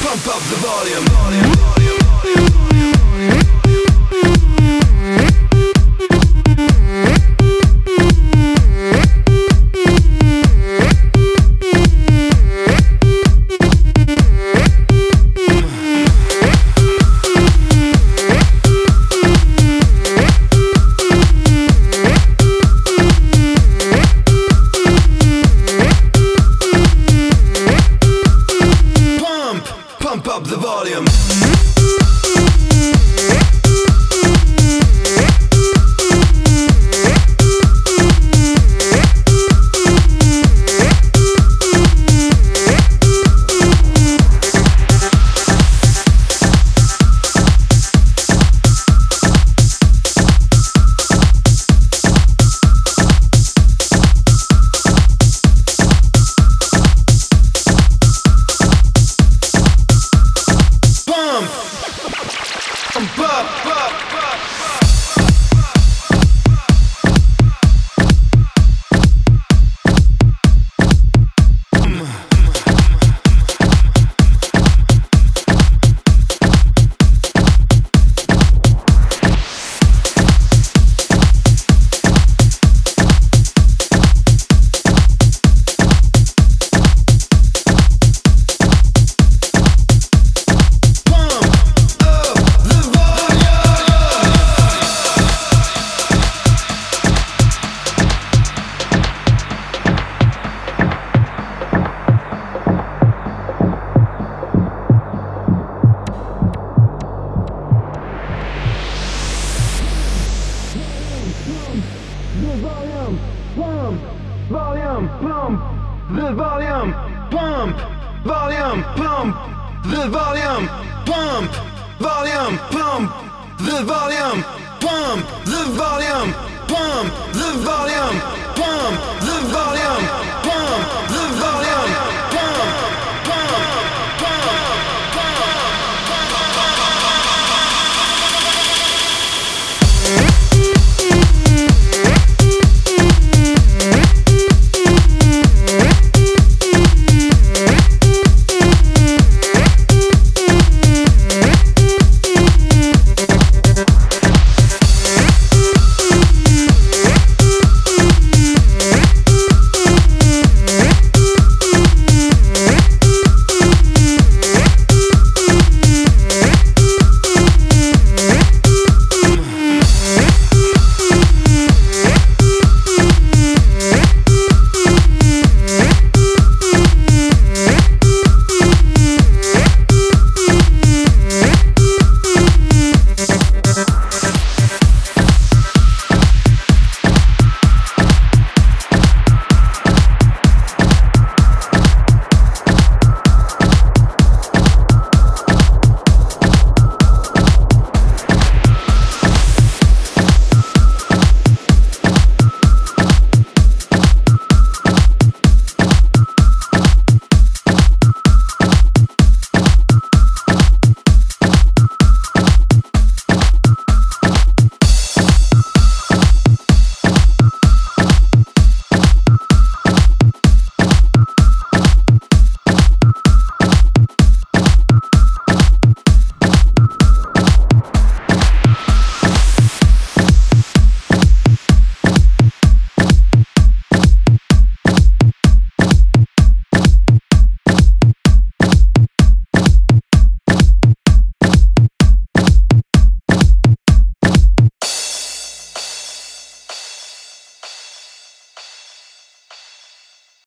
Pump up the volume, volume, volume, volume. Up the volume. some bub, bub. Pump, the volume, pump, volume, pump, the volume, pump, volume, pump, the volume, pump, the volume, pump, the volume,